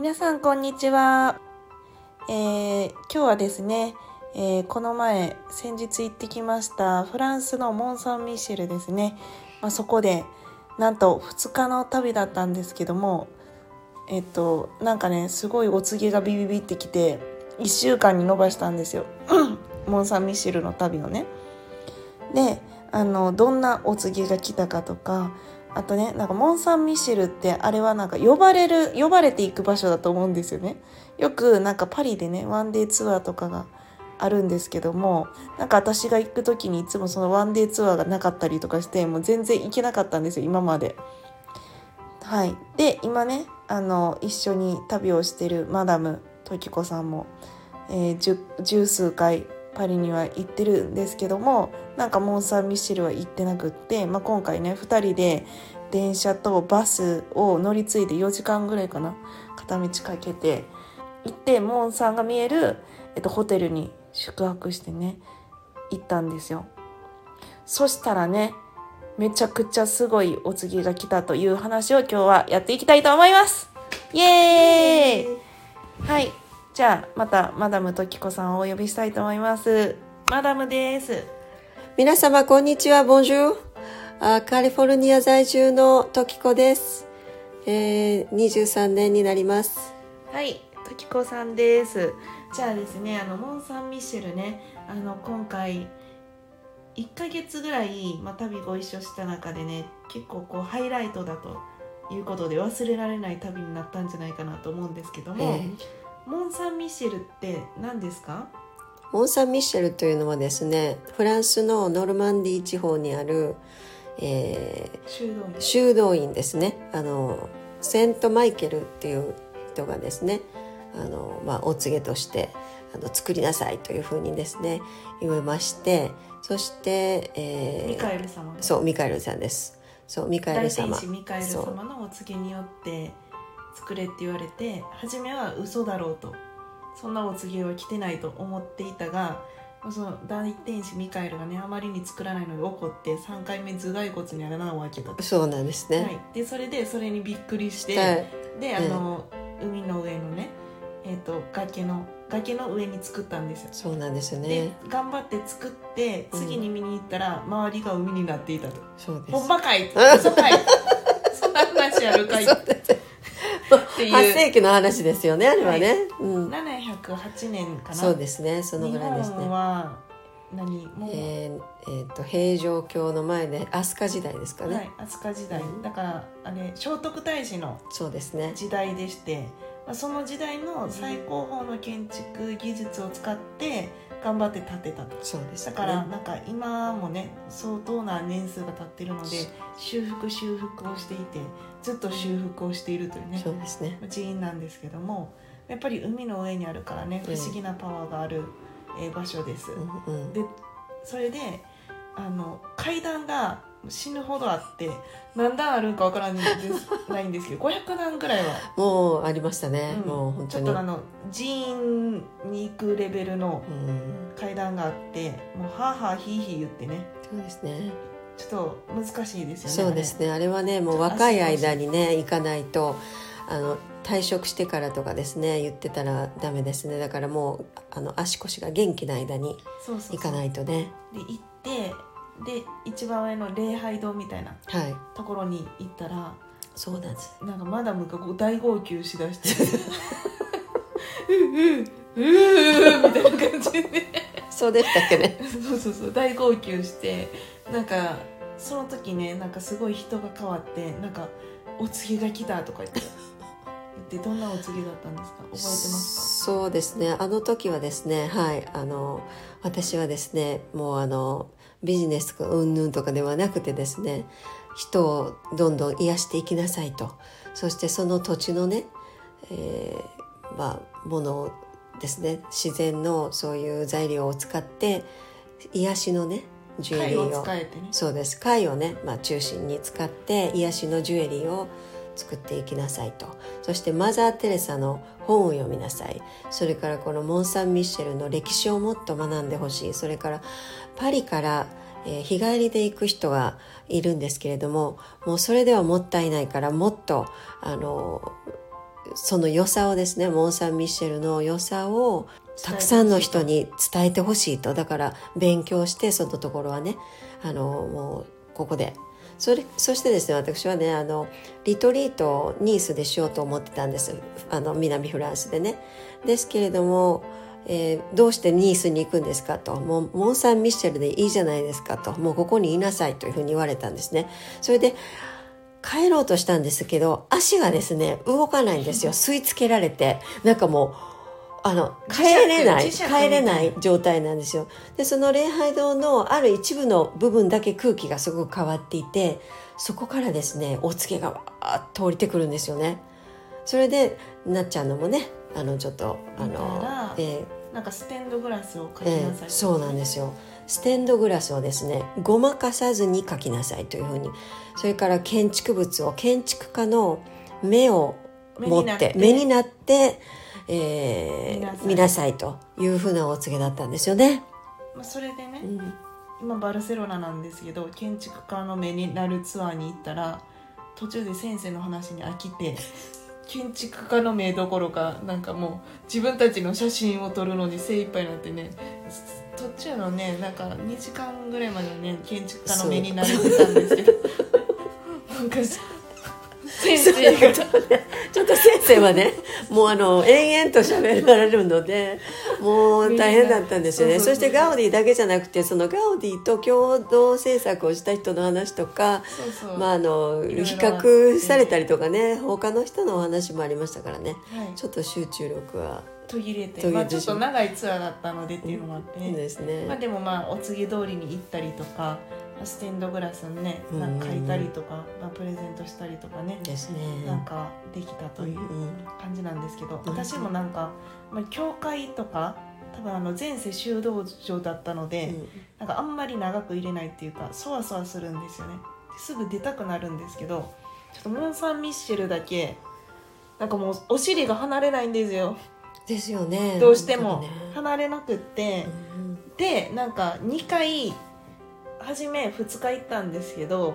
皆さんこんにちは。えー、今日はですね、えーこの前先日行ってきましたフランスのモン・サン・ミシェルですね、まあ、そこでなんと2日の旅だったんですけどもえっとなんかねすごいお告げがビビビってきて1週間に延ばしたんですよ。モン・サン・ミシェルの旅をね。であのどんなお告げが来たかとかあとねなんかモン・サン・ミシェルってあれはなんか呼ばれる呼ばれていく場所だと思うんですよねよくなんかパリでねワンデーツアーとかがあるんですけどもなんか私が行く時にいつもそのワンデーツアーがなかったりとかしてもう全然行けなかったんですよ今まで。はい、で今ねあの一緒に旅をしてるマダム時子さんも、えー、十十数回パリには行ってるんですけどもなんかモン・サン・ミシェルは行ってなくって、まあ、今回ね2人で電車とバスを乗り継いで4時間ぐらいかな片道かけて行ってモンさんが見える、えっと、ホテルに宿泊してね行ったんですよ。そしたらねめちゃくちゃすごいお告げが来たという話を今日はやっていきたいと思います。イエーイ。はいじゃあまたマダムときこさんをお呼びしたいと思いますマダムです皆様こんにちは、ボンジューカリフォルニア在住のトキコです。えー、23年になります。はい、ときこさんです。じゃあですね、あのモン・サン・ミシェルね、あの今回1ヶ月ぐらい、まあ、旅ご一緒した中でね、結構こうハイライトだということで忘れられない旅になったんじゃないかなと思うんですけども、えモン・サン・ミシェルって何ですか？ーモン・サン・ミシェルというのはですね、フランスのノルマンディー地方にある、え修道院ー、。修道院ですね。あの、セント・マイケルっていう人がですね、あの、まあ、お告げとして、あの作りなさいというふうにですね、言われまして、そして、えーミカエル様。そう、ミカエルさんです。そう、ミカエ大ル様。天使ミカエル様のお告げによって作れって言われて初めは嘘だろうと。そんなお告げは来てないと思っていたがその大天使ミカエルがねあまりに作らないので怒って3回目頭蓋骨に穴を開けたと、そうなんですね。はい、でそれでそれにびっくりして、はい。であの、海の上のね、えー、と崖の崖の上に作ったんですよ。そうなんですよでね。頑張って作って次に見に行ったら周りが海になっていたと、そうです。ほんまかい嘘かい そんな話あるかいっていう。8世紀の話ですよね、あれはね。うん。708年かな。そうですね、そのぐらいです日本ね。は何もう、えーえーと平城京の前で飛鳥時代ですかね、はい飛鳥時代、うんだからあれ聖徳太子のそうですね。時代でして、まあ、その時代の最高峰の建築技術を使って頑張って建てたと。そうですね。だからなんか今もね相当な年数が経ってるので修復修復をしていてずっと修復をしているというねそうですね。寺院なんですけどもやっぱり海の上にあるからね不思議なパワーがある、えー場所です。うんうん。でそれであの階段が死ぬほどあって何段あるんかわからないんですないんですけど500段ぐらいは。もうありましたね、うん。もう本当に。ちょっとあの寺院に行くレベルのうん。階段があってもうはあはあひいひい言ってね。そうですね。ちょっと難しいですよねそうですね。あれ。はねもう若い間にね行かないとあの退職してからとかですね言ってたらダメですね。だからもうあの足腰が元気な間にそうそうそう。行かないとね。で行ってで一番上の礼拝堂みたいなはい。ところに行ったらそうなんです。なんかマダムがこう大号泣しだして「ううううみたいな感じでそうでしたっけねそうそうそう大号泣してなんかその時ねなんかすごい人が変わってなんか「お告げが来た」とか言って言ってどんなお告げだったんですか？覚えてますそうですね。あの時はですねはい。あの私はですねもうあのビジネスとかうんぬんとかではなくてですね人をどんどん癒していきなさいと。そしてその土地のね、えーまあ、ものですね自然のそういう材料を使って癒しのねジュエリーを。使えてね。そうです。貝をね、まあ、中心に使って癒しのジュエリーを作っていきなさいと。そしてマザー・テレサの本を読みなさい。それからこのモン・サン・ミッシェルの歴史をもっと学んでほしい。それからパリから、え日帰りで行く人がいるんですけれどももうそれではもったいないからもっとあのその良さをですねモン・サン・ミッシェルの良さをたくさんの人に伝えてほしいと。だから勉強してそのところはねあのもうここでそれそしてですね私はねあのリトリートをニースでしようと思ってたんです。あの南フランスでね。ですけれども、えーどうしてニースに行くんですかと。もうモン・サン・ミッシェルでいいじゃないですかと。もうここにいなさいというふうに言われたんですね。それで帰ろうとしたんですけど足がですね動かないんですよ。吸い付けられて。なんかもうあの帰れない帰れない状態なんですよ。でその礼拝堂のある一部の部分だけ空気がすごく変わっていてそこからですねお告げがわーっと降りてくるんですよね。それでなっちゃんのもねあのちょっとあのら、えなんかステンドグラスをかけえなさい、えそうなんですよ。ステンドグラスをですねごまかさずに描きなさいというふうに。それから建築物を建築家の目を持って。目になってえー見なさい。というふうなお告げだったんですよね。まあ、それでね、うん。今バルセロナなんですけど建築家の目になるツアーに行ったら途中で先生の話に飽きて建築家の目どころかなんかもう自分たちの写真を撮るのに精一杯になってね途中のねなんか2時間ぐらいまでね建築家の目になれてたんですけど。なんか先生が。ちょっと先生はねもうあの延々と喋られるのでもう大変だったんですよね。そしてガウディだけじゃなくてそのガウディと共同制作をした人の話とかまああの比較されたりとかね他の人のお話もありましたからね。はい、ちょっと集中力は途切れてまあ、ちょっと長いツアーだったのでっていうのもあって。ね、ですね。まあ、でもまあお告げ通りに行ったりとかステンドグラスにねなんか書いたりとか、まあ、プレゼントしたりとかねですね。なんかできたといううん感じなんですけど、うん私もなんか、まあ、教会とか多分あの前世修道場だったので、なんかあんまり長く入れないっていうかそわそわするんですよね。ですぐ出たくなるんですけどちょっとモン・サン・ミッシェルだけなんかもうお尻が離れないんですよ。ですよね。どうしても離れなくって、うんでなんか2回初め2日行ったんですけど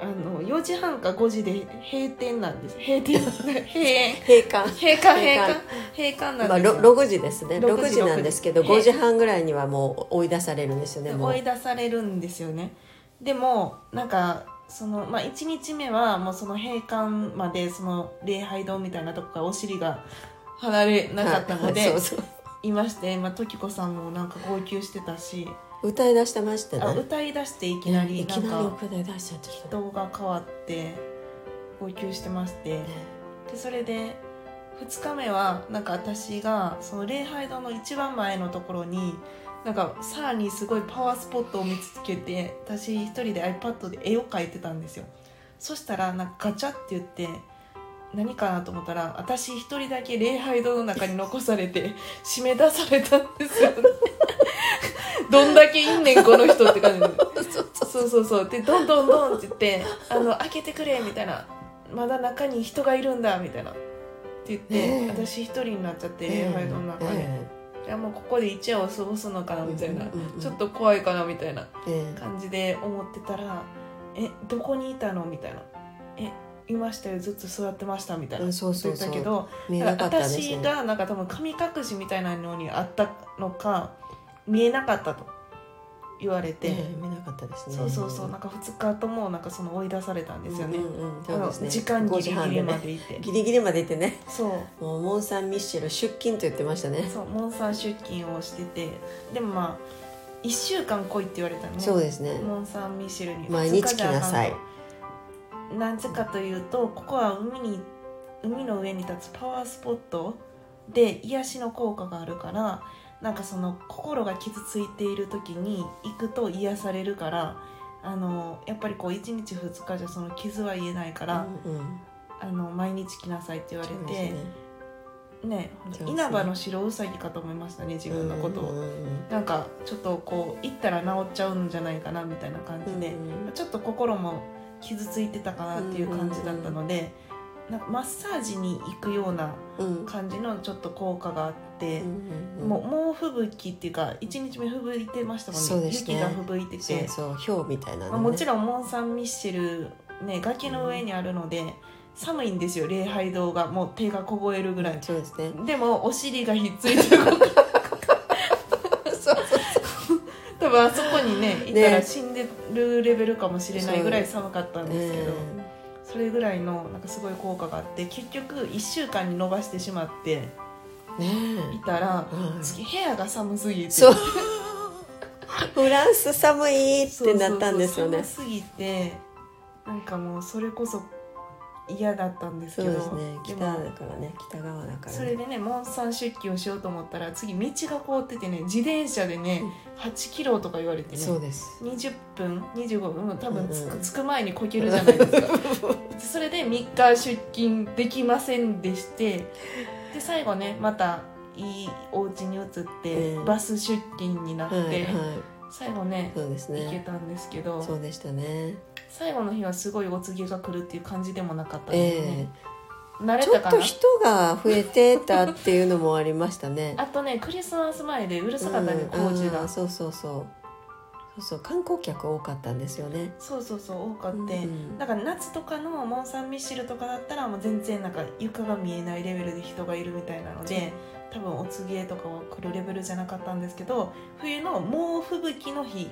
あの4時半か5時で閉店なんです。閉店。閉。園閉館。閉館。閉館。閉館。なんまあ、ですよ、ろ6時ですね。6 6時時なんですけど6時。5時半ぐらいにはもう追い出されるんですよね追い出されるんですよね。でもなんかその、まあ、1日目はもうその閉館までその礼拝堂みたいなとこからお尻が離れなかったので、はい。そうそう。いまして、まあ、時子さんもなんか号泣してたし歌い出してましたね。あ歌い出していきなりいきなり歌い出しちゃってた。人が変わって号泣してまして。でそれで2日目はなんか私がその礼拝堂の一番前のところになんかさらにすごいパワースポットを見つけて私一人で iPad で絵を描いてたんですよ。そしたらなんかガチャって言って何かなと思ったら私一人だけ礼拝堂の中に残されて締め出されたんですよね どんだけいんねんこの人って感じ。でそうそうそう。でどんどんどんって言って「あの開けてくれ」みたいな「まだ中に人がいるんだ」みたいな。って言って、ええ。私一人になっちゃって礼拝堂の中で、えいやもうここで一夜を過ごすのかなみたいな、ちょっと怖いかなみたいなええ。感じで思ってたら「えどこにいたの?」みたいな「えいましたよ。ずっと座ってました」みたいな。うんそうそう言ったそうけど見えなかったんです私ねがなんか多分神隠しみたいなのにあったのか見えなかったと言われて、ええ見えなかったですね。そうそうそう。なんか2日ともなんかその追い出されたんですよね、うんうんうん。ね。時間ギリギリま5時半でいて、ギリギリまでいてね。そう。もうモン・サン・ミッシェル出勤と言ってましたね。そうモンサン出勤をしてて。でもまあ1週間来いって言われたのね。そうですね。モン・サン・ミシェルに。毎日来なさい。なぜかというとここは海に海の上に立つパワースポットで癒しの効果があるからなんかその心が傷ついている時に行くと癒されるからあのやっぱりこう1日2日じゃその傷は癒えないから、うんうん。あの毎日来なさいって言われてね。稲葉の白うさぎかと思いましたね自分のことを、うんうんうんなんかちょっとこう行ったら治っちゃうんじゃないかなみたいな感じで、うんうんちょっと心も傷ついてたかなっていう感じだったので、なんかマッサージに行くようなうん。感じのちょっと効果があって、うんうんもう猛吹雪っていうか1日目吹雪いてましたもんね。そうですね。雪が吹雪いて。て、そうそう氷みたいなのね。まあ、もちろんモン・サン・ミッシェル、ね、崖の上にあるので寒いんですよ礼拝堂が。もう手が凍えるぐらい。そうですね。でもお尻がひっついて動くそう多分あそこにねいたらね死んでるレベルかもしれないぐらい寒かったんですけど、え。それぐらいのなんかすごい効果があって結局1週間に伸ばしてしまっていたら、次部屋が寒すぎて。フランス寒いってなったんですよね。そうそうそう寒すぎてなんかもうそれこそ嫌だったんですけど。そうですね。北だもからね。北側だからね。それでねモンサン出勤をしようと思ったら次道が凍っててね自転車でね、8キロとか言われてねそうです。20分25分うん多分つく,、うんうん。着く前にこけるじゃないですか。それで3日出勤できませんでしてで最後ねまたいいお家に移って、うん。バス出勤になって、はいはい。最後ねそうです行けねたんですけど、そうでしたね。最後の日はすごいお告げが来るっていう感じでもなかったんでね。え、慣れちょたかな？っと人が増えてたっていうのもありましたね。あとねクリスマス前でうるさかったね、うん工事が。そうそうそうそうそう観光客多かったんですよね。そうそうそう多かって、うんだから夏とかのモン・サン・ミッシェルとかだったらもう全然なんか床が見えないレベルで人がいるみたいなので多分お告げとかは来るレベルじゃなかったんですけど冬の猛吹雪の日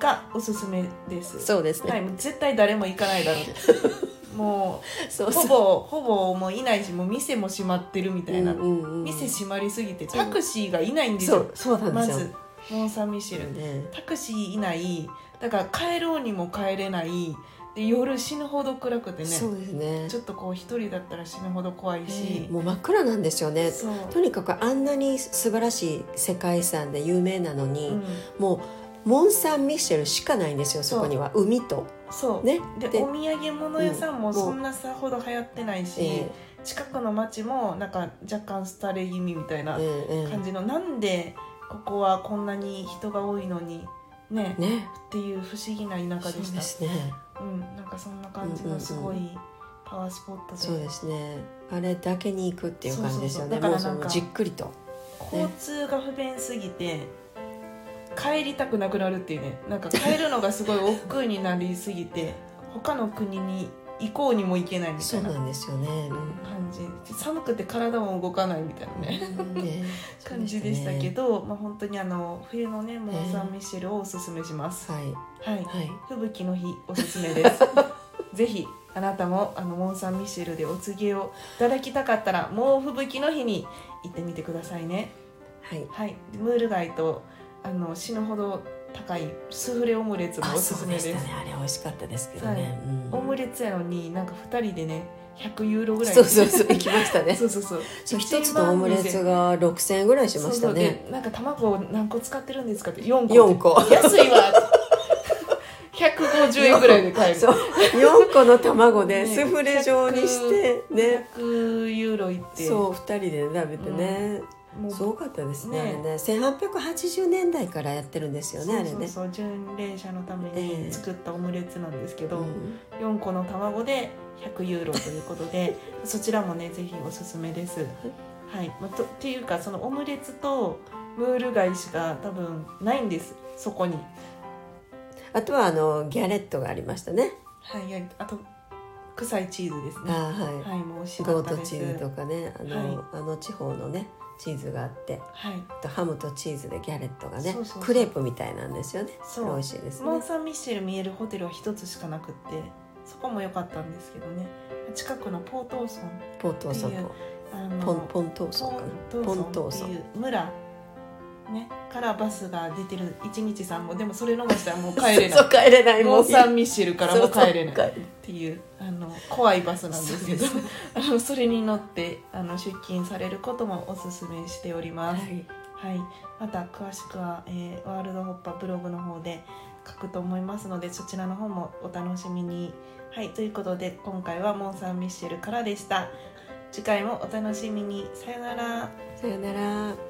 がおすすめです。そうですね、はい、絶対誰も行かないだろう。もそううそう。ほぼほぼもういないしもう店も閉まってるみたいな、うんうんうん店閉まりすぎてタクシーがいないんですよ。そうそうなんですよ、まずモン・サン・ミッシェルね。タクシーいない。だから帰ろうにも帰れない。で夜死ぬほど暗くてね。そうですね。ちょっとこう一人だったら死ぬほど怖いし、もう真っ暗なんですよね。とにかくあんなに素晴らしい世界遺産で有名なのに、うん、もうモン・サン・ミッシェルしかないんですよそこには海と。そう。ね。ででお土産物屋さんもうん。そんなさほど流行ってないし、え近くの町もなんか若干廃れ気味みたいなえええ感じの、なんでここはこんなに人が多いのにねね。っていう不思議な田舎そうでした。ですね。うん、なんかそんな感じのすごいパワースポットで、そうですね。あれだけに行くっていう感じですよね。そうそうそう。だからもうそなんかのじっくりと。交通が不便すぎて帰りたくなくなるっていうね。なんか帰るのがすごい億劫になりすぎて他の国に行こうにも行けないみたいな感そうなんですよね、じ。寒くて体も動かないみたいなね。うん。ね。感じでしたけど、まあ、本当にあの冬のねモン・サン・ミシェルをおすすめします、はい。はい。はい。吹雪の日おすすめです。ぜひあなたもあのモン・サン・ミシェルでお告げをいただきたかったらもう吹雪の日に行ってみてくださいね。はい。はい。でムール貝とあの死ぬほど高いスフレオムレツもあおすすめです。ね。あれ美味しかったですけどね、はい。うん。オムレツやのになんか2人でね100ユーロぐらい。そうそうそう行きましたね。そうそうそう。一つのオムレツが6000円ぐらいしましたね。でなんか卵何個使ってるんですかって4個。4個。安いわ。150円ぐらいで買えるそう。4個の卵でね。スフレ状にしてね。100ユーロいって。そう2人で食べてね、もうすごかったですねね。あれね。1880年代からやってるんですよねあれねそう巡礼者のためえにえ作ったオムレツなんですけど、うん4個の卵で100ユーロということでそちらもねぜひおすすめです。はい。まあ、とっていうかそのオムレツとムール貝しか多分ないんです。そこに。あとはあのギャレットがありましたね。はい、はい。あと臭いチーズですね。あーはい、はい、もうゴー。トチーズとかねあの,、はい。あの地方のねチーズがあってはい、あとハムとチーズでギャレットがねクレープみたいなんですよね。そう。れ美味しいですね。モン・サン・ミッシェル見えるホテルは一つしかなくってそこも良かったんですけどね。近くのポートーソンポントーソンっていうあのポンポントーソンかな。ポントーソンっていう村ねからバスが出てる一日さんもでもそれ逃したらもう帰れなそうい帰れないモン・サン・ミッシェルからも帰れない。っていうあの怖いバスなんですけど あのそれに乗ってあの出勤されることもおすすめしております。はい。はい、また詳しくは、えーワールドホッパーブログの方で書くと思いますのでそちらの方もお楽しみに。はい。ということで今回はモン・サン・ミッシェルからでした。次回もお楽しみに。さよなら。さよなら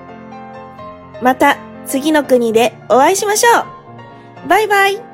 また次の国でお会いしましょう。バイバイ。